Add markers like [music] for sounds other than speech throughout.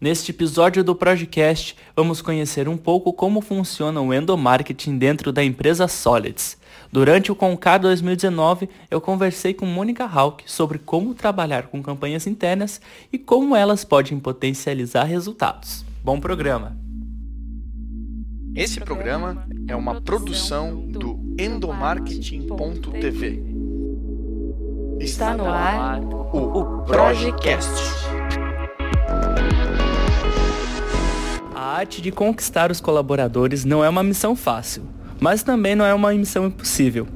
Neste episódio do Projecast, vamos conhecer um pouco como funciona o endomarketing dentro da empresa Solids. Durante o Concar 2019, eu conversei com Mônica Hawk sobre como trabalhar com campanhas internas e como elas podem potencializar resultados. Bom programa! Esse programa é uma produção do endomarketing.tv. Está no ar o Projecast. A arte de conquistar os colaboradores não é uma missão fácil, mas também não é uma missão impossível.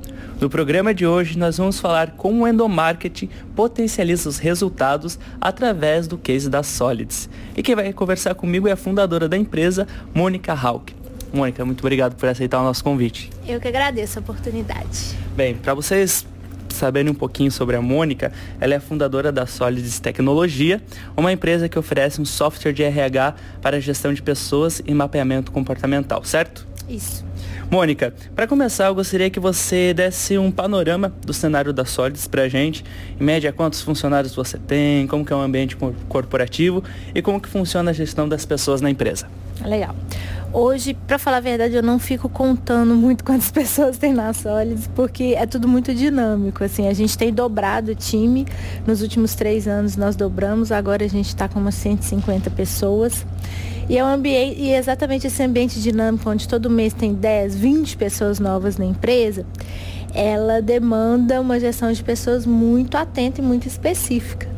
No programa de hoje, nós vamos falar como o endomarketing potencializa os resultados através do case da Solids. E quem vai conversar comigo é a fundadora da empresa, Mônica Hawk. Mônica, muito obrigado por aceitar o nosso convite. Eu que agradeço a oportunidade. Bem, para vocês saberem um pouquinho sobre a Mônica, ela é fundadora da Solids Tecnologia, uma empresa que oferece um software de RH para gestão de pessoas e mapeamento comportamental, certo? Isso. Mônica, para começar, eu gostaria que você desse um panorama do cenário da Solids para a gente. Em média, quantos funcionários você tem, como que é o ambiente corporativo e como que funciona a gestão das pessoas na empresa. Legal. Hoje, para falar a verdade, eu não fico contando muito [laughs] quantas pessoas tem na Solids, porque é tudo muito dinâmico. Assim, a gente tem dobrado o time. Nos últimos três anos nós dobramos, agora a gente está com umas 150 pessoas. E é um ambiente, e é exatamente esse ambiente dinâmico, onde todo mês tem 10, 20 pessoas novas na empresa, ela demanda uma gestão de pessoas muito atenta e muito específica.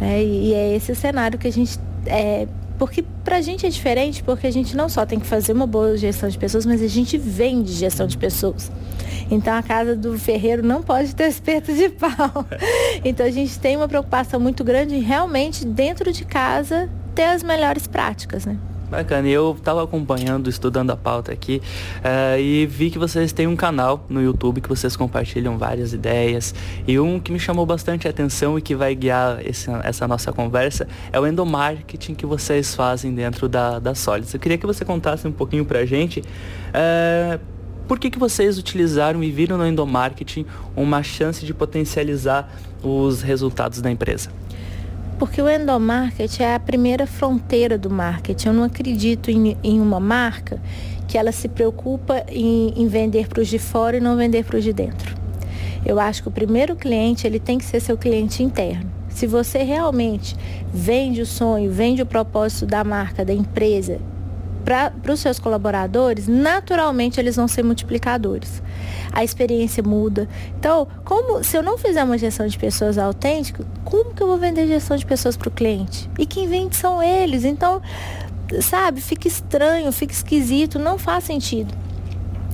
Né? E é esse cenário que a gente é, porque pra gente é diferente, porque a gente não só tem que fazer uma boa gestão de pessoas, mas a gente vende gestão de pessoas. Então a casa do ferreiro não pode ter espeto de [laughs] pau. Então a gente tem uma preocupação muito grande realmente dentro de casa ter as melhores práticas, né? Bacana, eu estava acompanhando, estudando a pauta aqui uh, e vi que vocês têm um canal no YouTube que vocês compartilham várias ideias e um que me chamou bastante a atenção e que vai guiar esse, essa nossa conversa é o endomarketing que vocês fazem dentro da, da Solids. Eu queria que você contasse um pouquinho pra gente uh, por que, que vocês utilizaram e viram no endomarketing uma chance de potencializar os resultados da empresa. Porque o endomarketing é a primeira fronteira do marketing. Eu não acredito em, em uma marca que ela se preocupa em, em vender para os de fora e não vender para os de dentro. Eu acho que o primeiro cliente ele tem que ser seu cliente interno. Se você realmente vende o sonho, vende o propósito da marca, da empresa para os seus colaboradores, naturalmente eles vão ser multiplicadores. A experiência muda. Então, como se eu não fizer uma gestão de pessoas autêntica, como que eu vou vender gestão de pessoas para o cliente? E quem vende são eles. Então, sabe, fica estranho, fica esquisito, não faz sentido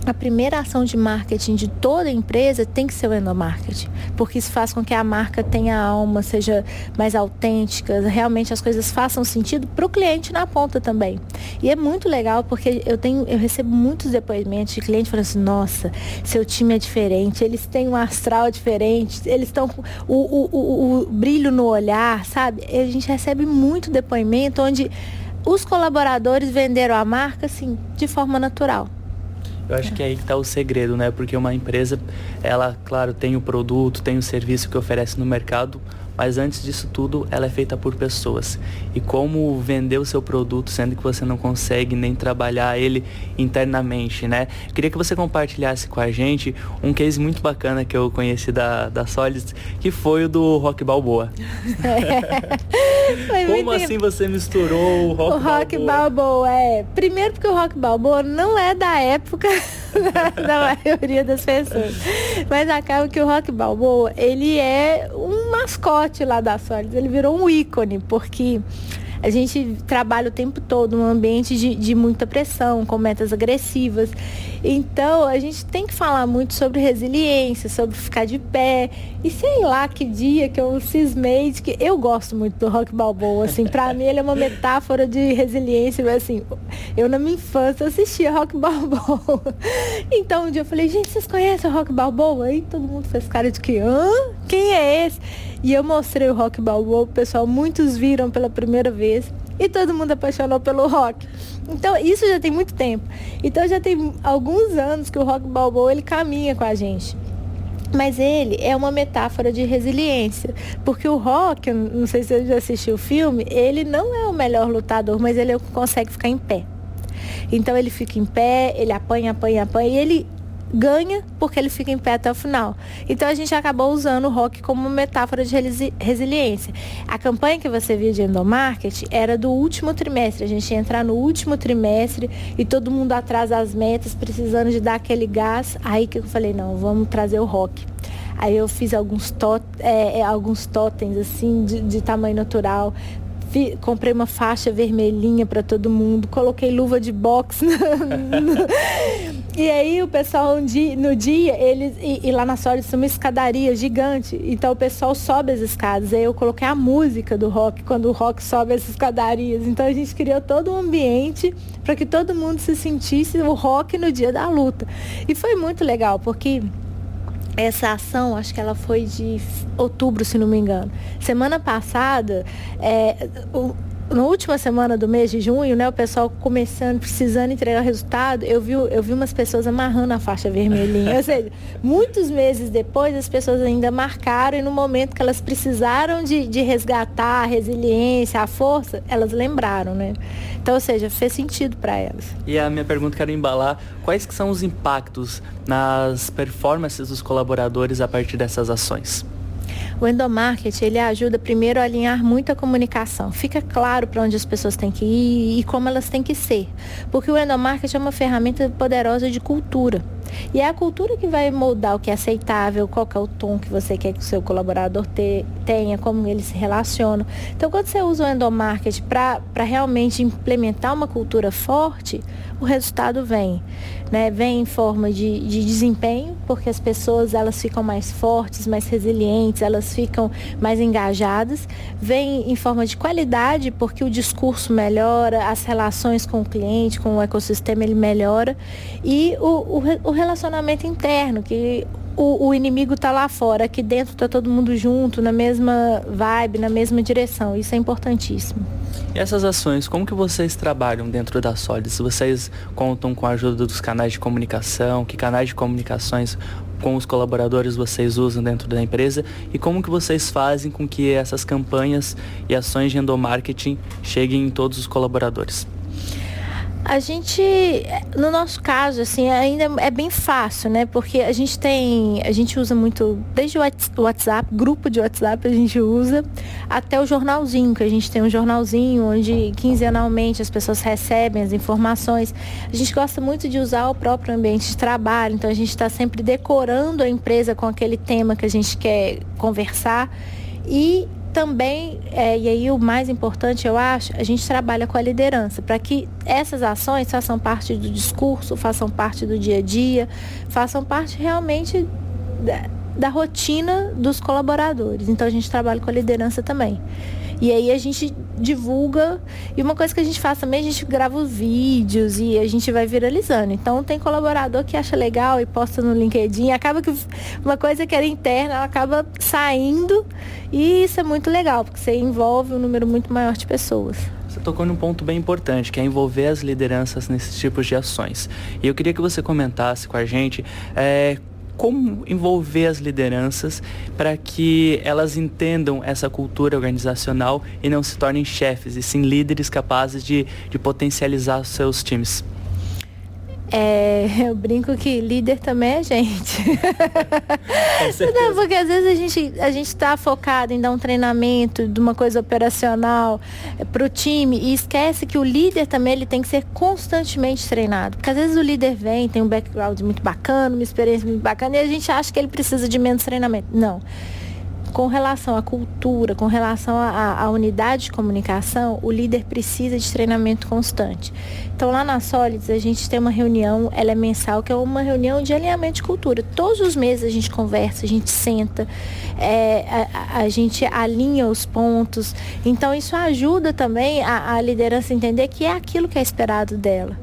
a primeira ação de marketing de toda empresa tem que ser o endomarketing, porque isso faz com que a marca tenha alma, seja mais autêntica, realmente as coisas façam sentido para o cliente na ponta também. E é muito legal porque eu tenho, eu recebo muitos depoimentos de clientes falando assim, nossa, seu time é diferente, eles têm um astral diferente, eles estão com o, o, o, o brilho no olhar, sabe? E a gente recebe muito depoimento onde os colaboradores venderam a marca assim de forma natural. Eu acho que é aí que está o segredo, né? Porque uma empresa, ela, claro, tem o produto, tem o serviço que oferece no mercado, mas antes disso tudo, ela é feita por pessoas. E como vender o seu produto, sendo que você não consegue nem trabalhar ele internamente, né? queria que você compartilhasse com a gente um case muito bacana que eu conheci da, da Solids, que foi o do Rock Balboa. [laughs] [laughs] É. como assim você misturou o Rock, o rock Balboa? Balboa? é. Primeiro porque o Rock Balboa não é da época [laughs] da maioria das pessoas. Mas acaba que o Rock Balboa, ele é um mascote lá da Solids. Ele virou um ícone, porque a gente trabalha o tempo todo num ambiente de, de muita pressão, com metas agressivas. Então, a gente tem que falar muito sobre resiliência, sobre ficar de pé. E sei lá que dia que eu cismei de que eu gosto muito do rock balboa, assim, pra mim ele é uma metáfora de resiliência, mas assim, eu na minha infância assistia rock balboa. [laughs] Então um dia eu falei, gente, vocês conhecem o rock balboa? Aí todo mundo fez cara de que, hã? Quem é esse? E eu mostrei o rock balboa, o pessoal, muitos viram pela primeira vez e todo mundo apaixonou pelo rock. Então, isso já tem muito tempo. Então, já tem alguns anos que o rock balboa ele caminha com a gente. Mas ele é uma metáfora de resiliência, porque o Rock, não sei se você já assistiu o filme, ele não é o melhor lutador, mas ele consegue ficar em pé. Então ele fica em pé, ele apanha, apanha, apanha, e ele ganha porque ele fica em pé até o final. Então a gente acabou usando o rock como metáfora de resiliência. A campanha que você viu de endomarket era do último trimestre. A gente ia entrar no último trimestre e todo mundo atrás das metas, precisando de dar aquele gás. Aí que eu falei, não, vamos trazer o rock. Aí eu fiz alguns, tot, é, é alguns totens assim de, de tamanho natural, comprei uma faixa vermelhinha para todo mundo, coloquei luva de boxe. [laughs] e aí o pessoal no dia, eles. E, e lá na Sólides tem uma escadaria gigante. Então o pessoal sobe as escadas. Aí eu coloquei a música do rock quando o rock sobe as escadarias. Então a gente criou todo um ambiente para que todo mundo se sentisse o rock no dia da luta. E foi muito legal, porque essa ação, acho que ela foi de outubro, se não me engano. Semana passada, é, o, na última semana do mês de junho, né, o pessoal começando, precisando entregar resultado, eu vi, eu vi umas pessoas amarrando a faixa vermelhinha. Ou seja, muitos meses depois, as pessoas ainda marcaram e no momento que elas precisaram de, de resgatar a resiliência, a força, elas lembraram, né? Então, ou seja, fez sentido para elas. E a minha pergunta quero embalar, quais que são os impactos nas performances dos colaboradores a partir dessas ações? O endomarketing, ele ajuda primeiro a alinhar muito a comunicação. Fica claro para onde as pessoas têm que ir e como elas têm que ser. Porque o endomarketing é uma ferramenta poderosa de cultura. E é a cultura que vai moldar o que é aceitável, qual é o tom que você quer que o seu colaborador te, tenha, como ele se relaciona. Então, quando você usa o endomarketing para realmente implementar uma cultura forte, o resultado vem. Né? Vem em forma de, de desempenho, porque as pessoas elas ficam mais fortes, mais resilientes, elas ficam mais engajadas. Vem em forma de qualidade, porque o discurso melhora, as relações com o cliente, com o ecossistema, ele melhora. E o, o, o relacionamento interno, que o, o inimigo está lá fora, aqui dentro está todo mundo junto, na mesma vibe, na mesma direção. Isso é importantíssimo. E essas ações, como que vocês trabalham dentro da Solids? Vocês contam com a ajuda dos canais de comunicação? Que canais de comunicações com os colaboradores vocês usam dentro da empresa? E como que vocês fazem com que essas campanhas e ações de endomarketing cheguem em todos os colaboradores? A gente, no nosso caso, assim, ainda é bem fácil, né? Porque a gente tem, a gente usa muito, desde o WhatsApp, grupo de WhatsApp a gente usa, até o jornalzinho, que a gente tem um jornalzinho onde quinzenalmente as pessoas recebem as informações. A gente gosta muito de usar o próprio ambiente de trabalho, então a gente está sempre decorando a empresa com aquele tema que a gente quer conversar. E também, é, e aí o mais importante eu acho, a gente trabalha com a liderança, para que essas ações façam parte do discurso, façam parte do dia a dia, façam parte realmente da, da rotina dos colaboradores. Então a gente trabalha com a liderança também. E aí a gente divulga. E uma coisa que a gente faz também, a gente grava os vídeos e a gente vai viralizando. Então tem colaborador que acha legal e posta no LinkedIn. Acaba que uma coisa que era interna, ela acaba saindo. E isso é muito legal, porque você envolve um número muito maior de pessoas. Você tocou num ponto bem importante, que é envolver as lideranças nesses tipos de ações. E eu queria que você comentasse com a gente é, como envolver as lideranças para que elas entendam essa cultura organizacional e não se tornem chefes, e sim líderes capazes de, de potencializar seus times. É, eu brinco que líder também é gente. [laughs] Não, porque às vezes a gente a gente está focado em dar um treinamento de uma coisa operacional é, para o time e esquece que o líder também ele tem que ser constantemente treinado. Porque às vezes o líder vem, tem um background muito bacana, uma experiência muito bacana e a gente acha que ele precisa de menos treinamento. Não com relação à cultura, com relação à, unidade de comunicação, o líder precisa de treinamento constante. Então lá na Solids a gente tem uma reunião, ela é mensal, que é uma reunião de alinhamento de cultura. Todos os meses a gente conversa, a gente senta, é, a, a, gente alinha os pontos. Então isso ajuda também a, a, liderança a entender que é aquilo que é esperado dela.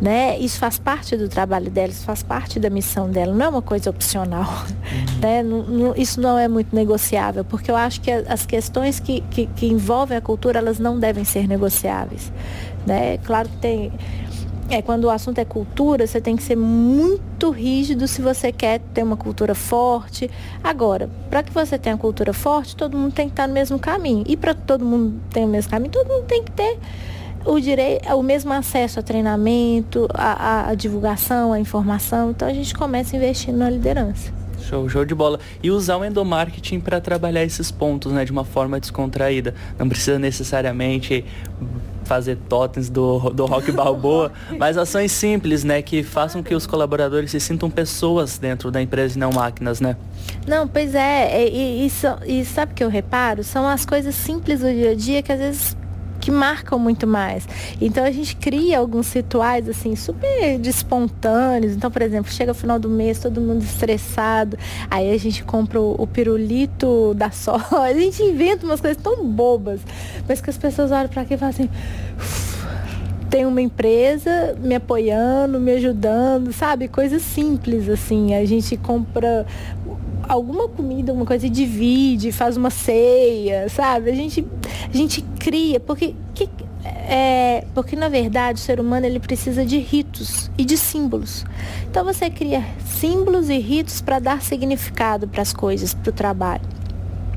Né? Isso faz parte do trabalho dela, isso faz parte da missão dela, não é uma coisa opcional. [laughs] Né? Não, não, isso não é muito negociável, porque eu acho que as questões que, que, que envolvem a cultura, elas não devem ser negociáveis. Né? Claro que tem É, quando o assunto é cultura, você tem que ser muito rígido se você quer ter uma cultura forte. Agora, para que você tenha cultura forte, todo mundo tem que estar no mesmo caminho. E para todo mundo tenha o mesmo caminho, todo mundo tem que ter o, direito, o mesmo acesso a treinamento, a, a, a divulgação, a informação. Então a gente começa investindo na liderança. Show, show de bola. E usar o endomarketing para trabalhar esses pontos, né, de uma forma descontraída. Não precisa necessariamente fazer totens do, do rock [laughs] balboa, mas ações simples, né, que façam que os colaboradores se sintam pessoas dentro da empresa e não máquinas, né? Não, pois é, e, e, e sabe o que eu reparo? São as coisas simples do dia a dia que às vezes que marcam muito mais. Então a gente cria alguns rituais assim super espontâneos. Então, por exemplo, chega o final do mês, todo mundo estressado, aí a gente compra o, o pirulito da soja. [laughs] A gente inventa umas coisas tão bobas, mas que as pessoas olham para aqui e falam assim, tem uma empresa me apoiando, me ajudando, sabe? Coisas simples assim. A gente compra alguma comida, uma coisa e divide, faz uma ceia, sabe? A gente, a gente cria, porque, que, é, porque na verdade o ser humano ele precisa de ritos e de símbolos. Então você cria símbolos e ritos para dar significado para as coisas, para o trabalho.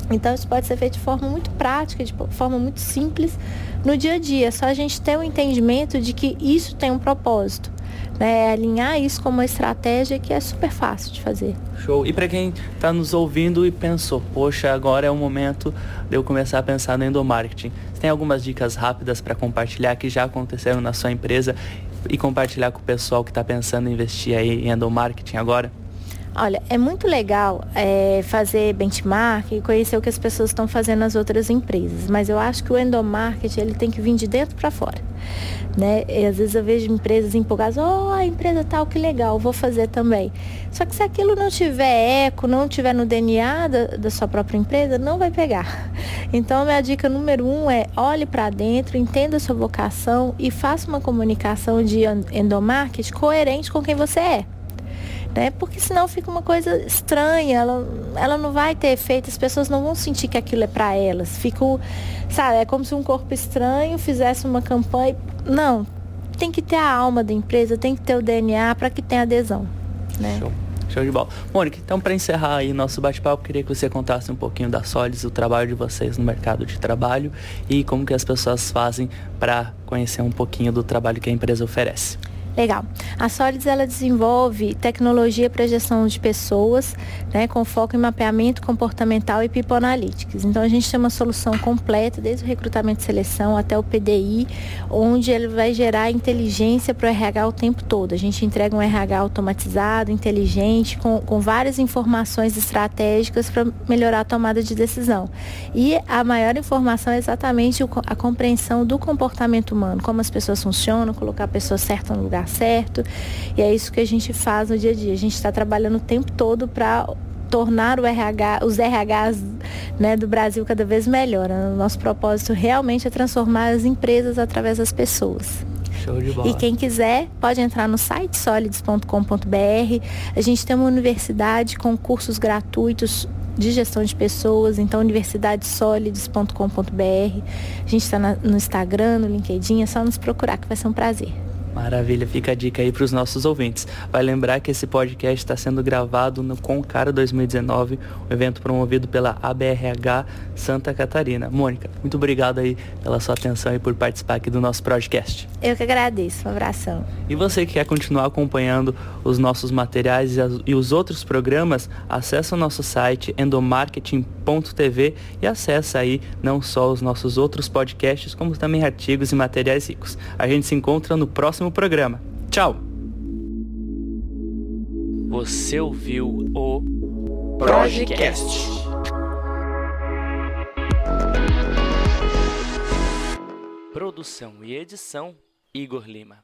Então isso pode ser feito de forma muito prática, de forma muito simples no dia a dia. Só a gente ter o um entendimento de que isso tem um propósito né, alinhar isso com uma estratégia que é super fácil de fazer. Show. E para quem está nos ouvindo e pensou, poxa, agora é o momento de eu começar a pensar no endomarketing. Você tem algumas dicas rápidas para compartilhar que já aconteceram na sua empresa e compartilhar com o pessoal que está pensando em investir aí em endomarketing agora? Olha, é muito legal é, fazer benchmark e conhecer o que as pessoas estão fazendo nas outras empresas, mas eu acho que o endomarketing ele tem que vir de dentro para fora. Né? E às vezes eu vejo empresas empolgadas, oh, a empresa tal, que legal, vou fazer também. Só que se aquilo não tiver eco, não tiver no DNA da, da sua própria empresa, não vai pegar. [laughs] Então minha dica número um é olhe para dentro, entenda a sua vocação e faça uma comunicação de endomarketing coerente com quem você é né? Porque senão fica uma coisa estranha, ela, ela não vai ter efeito, as pessoas não vão sentir que aquilo é para elas. Fica, sabe, é como se um corpo estranho fizesse uma campanha. Não, tem que ter a alma da empresa, tem que ter o DNA para que tenha adesão, né? Show. Show de bola. Mônica, então para encerrar aí nosso bate-papo, queria que você contasse um pouquinho da Solids, o trabalho de vocês no mercado de trabalho e como que as pessoas fazem para conhecer um pouquinho do trabalho que a empresa oferece. Legal. A Solids ela desenvolve tecnologia para gestão de pessoas, né, com foco em mapeamento comportamental e people analytics. Então a gente tem uma solução completa, desde o recrutamento e seleção até o PDI, onde ele vai gerar inteligência para o RH o tempo todo. A gente entrega um RH automatizado, inteligente, com, com várias informações estratégicas para melhorar a tomada de decisão. E a maior informação é exatamente a compreensão do comportamento humano, como as pessoas funcionam, colocar a pessoa certa no lugar certo. E é isso que a gente faz no dia a dia. A gente está trabalhando o tempo todo para tornar o RH, os RHs né, do Brasil cada vez melhor. O nosso propósito realmente é transformar as empresas através das pessoas. Show de bola. E quem quiser pode entrar no site solids.com.br. A gente tem uma universidade com cursos gratuitos de gestão de pessoas, então universidadesolides.com.br. A gente está no Instagram, no LinkedIn, é só nos procurar que vai ser um prazer. Maravilha, fica a dica aí para os nossos ouvintes. Vai lembrar que esse podcast está sendo gravado no Concara 2019, um evento promovido pela ABRH Santa Catarina. Mônica, muito obrigado aí pela sua atenção e por participar aqui do nosso podcast. Eu que agradeço, um abração. E você que quer continuar acompanhando os nossos materiais e os outros programas, acesse o nosso site endomarketing.tv e acesse aí não só os nossos outros podcasts, como também artigos e materiais ricos. A gente se encontra no próximo próximo programa. Tchau! Você ouviu o Projecast. Produção e edição Igor Lima.